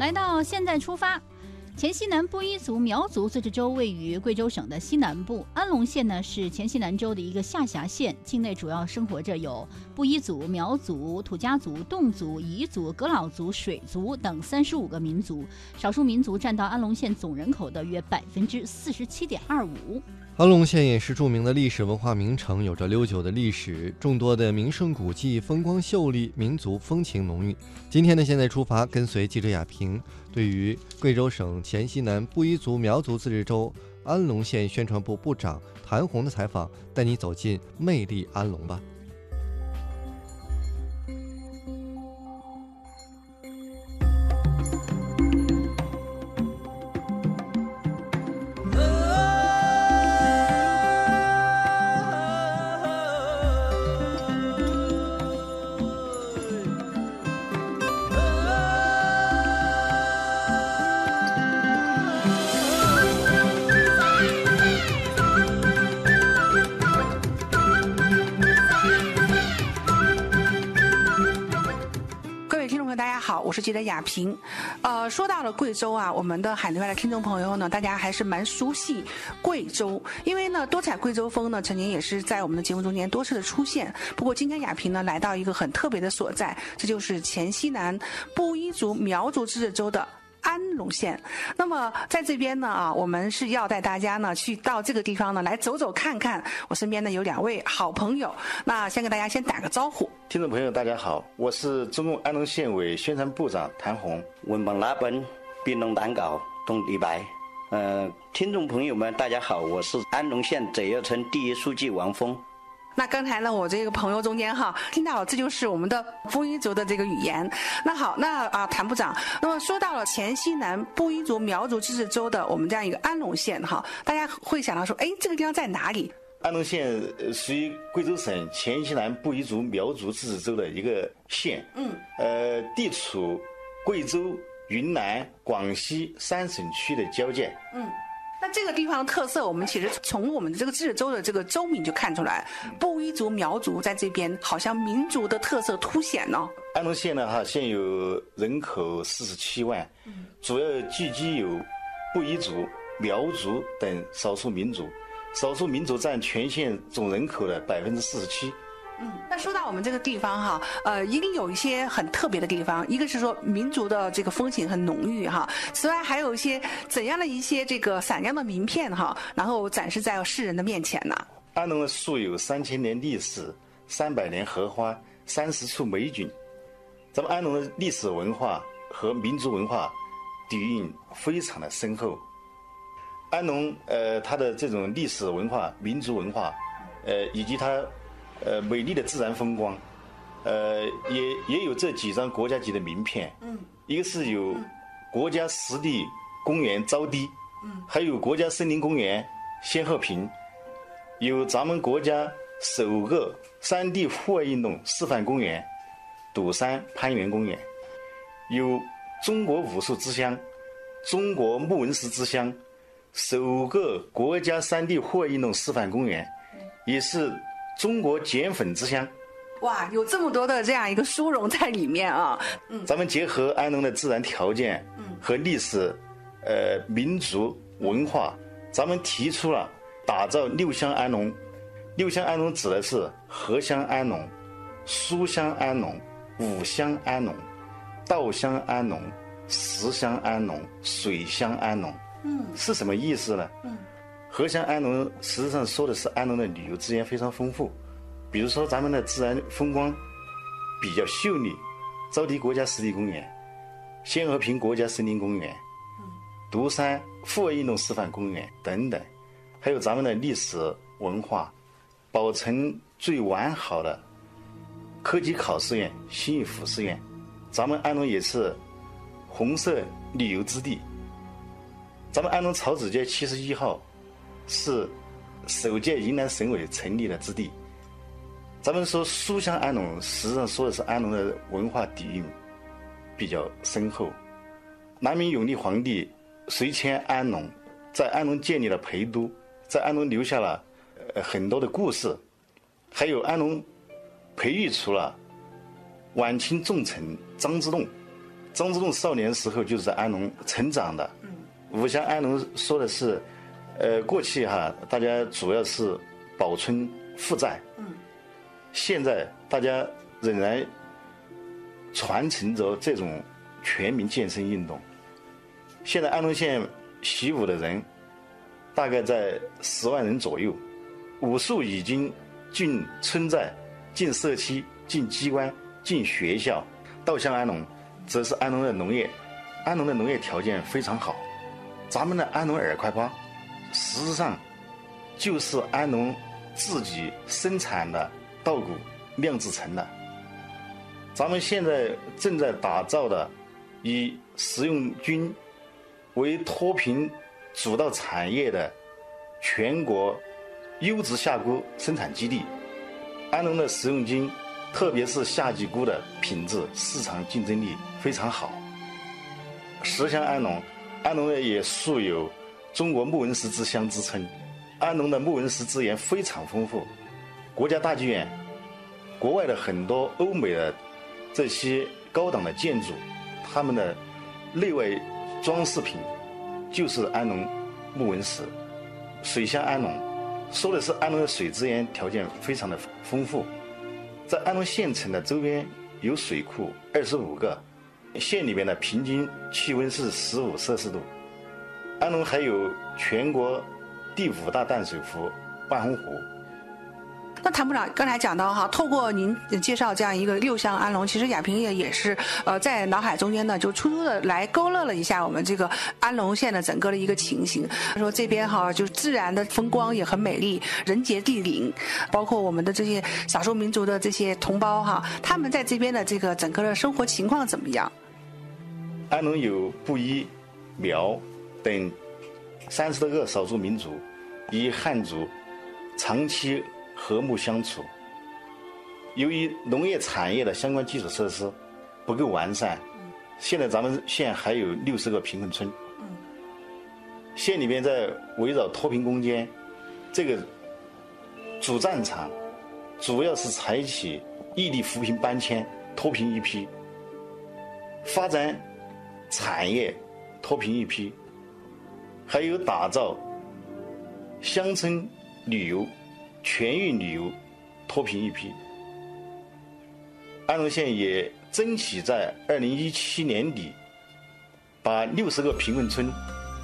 来到现在出发。黔西南布依族苗族自治州位于贵州省的西南部，安龙县呢是黔西南州的一个下辖县，境内主要生活着有布依族、苗族、土家族、侗族、彝族、仡佬族、水族等三十五个民族，少数民族占到安龙县总人口的约百分之四十七点二五。安龙县也是著名的历史文化名城，有着悠久的历史，众多的名胜古迹，风光秀丽，民族风情浓郁。今天呢，现在出发，跟随记者亚平，对于贵州省黔西南布依族苗族自治州安龙县宣传部部长谭红的采访，带你走进魅力安龙吧。好我是记者雅萍，呃，说到了贵州啊，我们的海内外的听众朋友呢，大家还是蛮熟悉贵州，因为呢，多彩贵州风呢，曾经也是在我们的节目中间多次的出现。不过今天雅萍呢，来到一个很特别的所在，这就是黔西南布依族苗族自治州的。安龙县，那么在这边呢啊，我们是要带大家呢去到这个地方呢来走走看看。我身边呢有两位好朋友，那先跟大家先打个招呼。听众朋友大家好，我是中共安龙县委宣传部长谭红。文本拉本，冰龙胆稿，东李白。呃，听众朋友们大家好，我是安龙县泽药村第一书记王峰。那刚才呢，我这个朋友中间哈，听到了，这就是我们的布依族的这个语言。那好，那啊，谭部长，那么说到了黔西南布依族苗族自治州的我们这样一个安龙县哈，大家会想到说，哎，这个地方在哪里？安龙县属于贵州省黔西南布依族苗族自治州的一个县，嗯，呃，地处贵州、云南、广西三省区的交界，嗯。那这个地方的特色，我们其实从我们的这个自治州的这个州名就看出来，布依族苗族在这边好像民族的特色凸显呢。安龙县呢，哈，现有人口四十七万，主要聚集有布依族、苗族等少数民族，少数民族占全县总人口的百分之四十七。嗯，那说到我们这个地方哈，呃，一定有一些很特别的地方。一个是说民族的这个风情很浓郁哈，此外还有一些怎样的一些这个闪亮的名片哈，然后展示在世人的面前呢？安龙素有三千年历史，三百年荷花，三十处美景。咱们安龙的历史文化和民族文化底蕴非常的深厚。安龙呃，它的这种历史文化、民族文化，呃，以及它。呃，美丽的自然风光，呃，也也有这几张国家级的名片。嗯，一个是有国家湿地公园招堤，嗯，还有国家森林公园仙鹤坪，有咱们国家首个山地户外运动示范公园堵山攀援公园，有中国武术之乡、中国木纹石之乡，首个国家山地户外运动示范公园，也是。中国碱粉之乡，哇，有这么多的这样一个殊荣在里面啊！嗯，咱们结合安龙的自然条件，嗯，和历史，呃，民族文化，咱们提出了打造六乡安龙。六乡安龙指的是荷乡安龙、书香安龙、五乡安龙、稻香安龙、石乡安龙、水乡安龙。嗯，是什么意思呢？嗯。荷乡安龙实际上说的是安龙的旅游资源非常丰富，比如说咱们的自然风光比较秀丽，招堤国家湿地公园、仙和坪国家森林公园、独山户外运动示范公园等等，还有咱们的历史文化保存最完好的科技考试院新义府试院，咱们安龙也是红色旅游之地，咱们安龙草子街七十一号。是首届云南省委成立的之地。咱们说书香安龙，实际上说的是安龙的文化底蕴比较深厚。南明永历皇帝随迁安龙，在安龙建立了陪都，在安龙留下了呃很多的故事，还有安龙培育出了晚清重臣张之洞，张之洞少年时候就是在安龙成长的。五乡安龙说的是，呃，过去哈，大家主要是保存负债。嗯。现在大家仍然传承着这种全民健身运动。现在安龙县习武的人大概在十万人左右，武术已经进村寨、进社区、进机关、进学校。稻香安龙，则是安龙的农业，安龙的农业条件非常好。咱们的安龙饵块包，实际上就是安农自己生产的稻谷酿制成的。咱们现在正在打造的以食用菌为脱贫主导产业的全国优质夏菇生产基地，安农的食用菌，特别是夏季菇的品质、市场竞争力非常好。十乡安农。安农呢也素有“中国木纹石之乡”之称，安龙的木纹石资源非常丰富。国家大剧院、国外的很多欧美的这些高档的建筑，他们的内外装饰品就是安龙木纹石。水乡安龙，说的是安龙的水资源条件非常的丰富，在安龙县城的周边有水库二十五个。县里面的平均气温是十五摄氏度。安龙还有全国第五大淡水湖万洪湖。那谭部长刚才讲到哈，透过您介绍这样一个六乡安龙，其实亚平也也是呃在脑海中间呢，就初初的来勾勒了一下我们这个安龙县的整个的一个情形。说这边哈，就是自然的风光也很美丽，人杰地灵，包括我们的这些少数民族的这些同胞哈，他们在这边的这个整个的生活情况怎么样？安龙有布依、苗等三十多个少数民族，与汉族长期和睦相处。由于农业产业的相关基础设施不够完善，现在咱们县还有六十个贫困村。县里面在围绕脱贫攻坚这个主战场，主要是采取异地扶贫搬迁、脱贫一批，发展。产业脱贫一批，还有打造乡村旅游、全域旅游脱贫一批。安龙县也争取在二零一七年底把六十个贫困村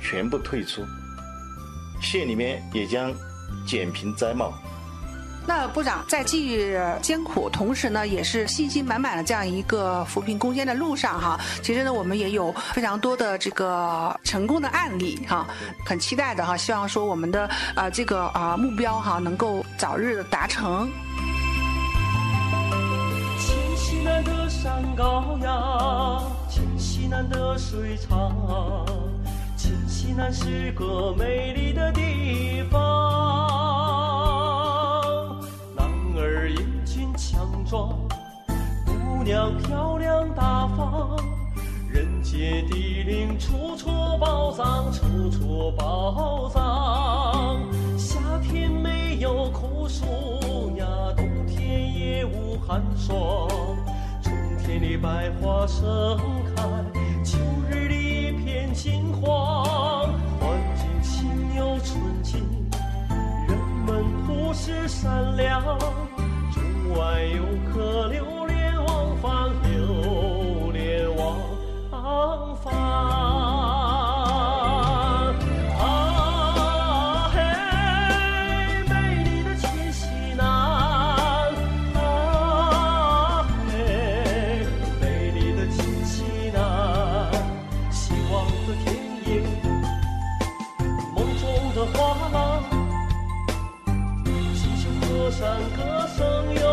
全部退出，县里面也将减贫摘帽。那部长在既艰苦，同时呢，也是信心满满的这样一个扶贫攻坚的路上哈。其实呢，我们也有非常多的这个成功的案例哈，很期待的哈。希望说我们的啊这个啊目标哈能够早日达成。千西南的山高呀，千西南的水长，千西南是个美丽的地方。庄，姑娘漂亮大方，人杰地灵，处处宝藏，处处宝藏。夏天没有酷暑呀，冬天也无寒霜。春天里百花盛开，秋日里一片金黄。环境清幽纯净，人们朴实善良。外游客流连忘返，流连忘返啊。嘿，美丽的黔西南啊，嘿，美丽的黔西南，希望的田野，梦中的花郎，山歌声悠。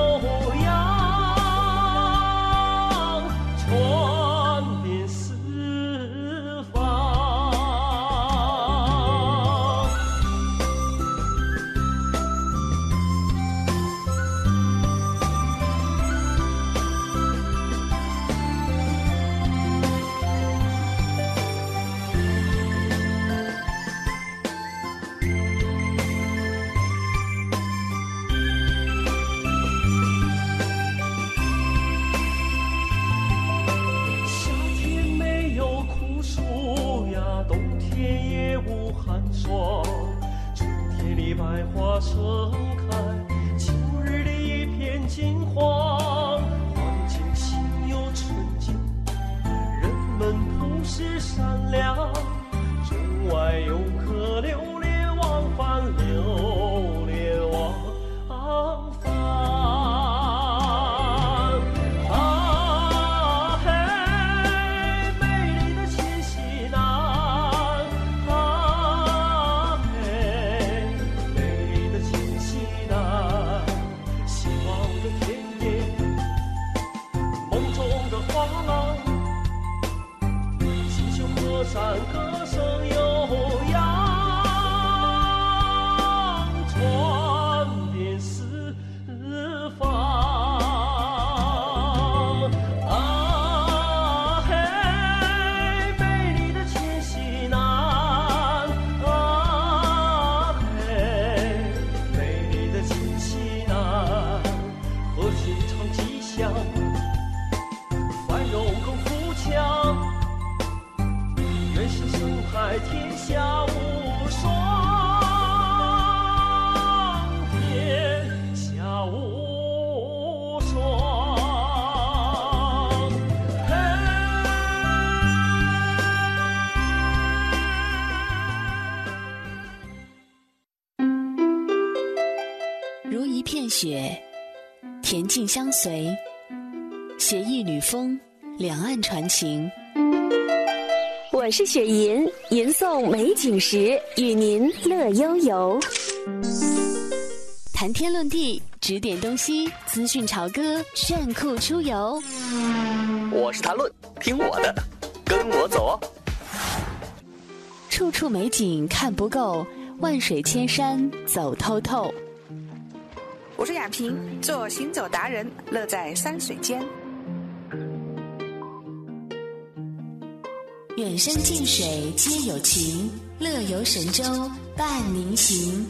恬静相随，携一缕风，两岸传情。我是雪吟，吟诵美景时，与您乐悠悠。谈天论地，指点东西，资讯潮歌，炫酷出游。我是谈论，听我的，跟我走哦。处处美景看不够，万水千山走透透。我是雅萍，做行走达人，乐在山水间。远山近水皆有情，乐游神州伴您行。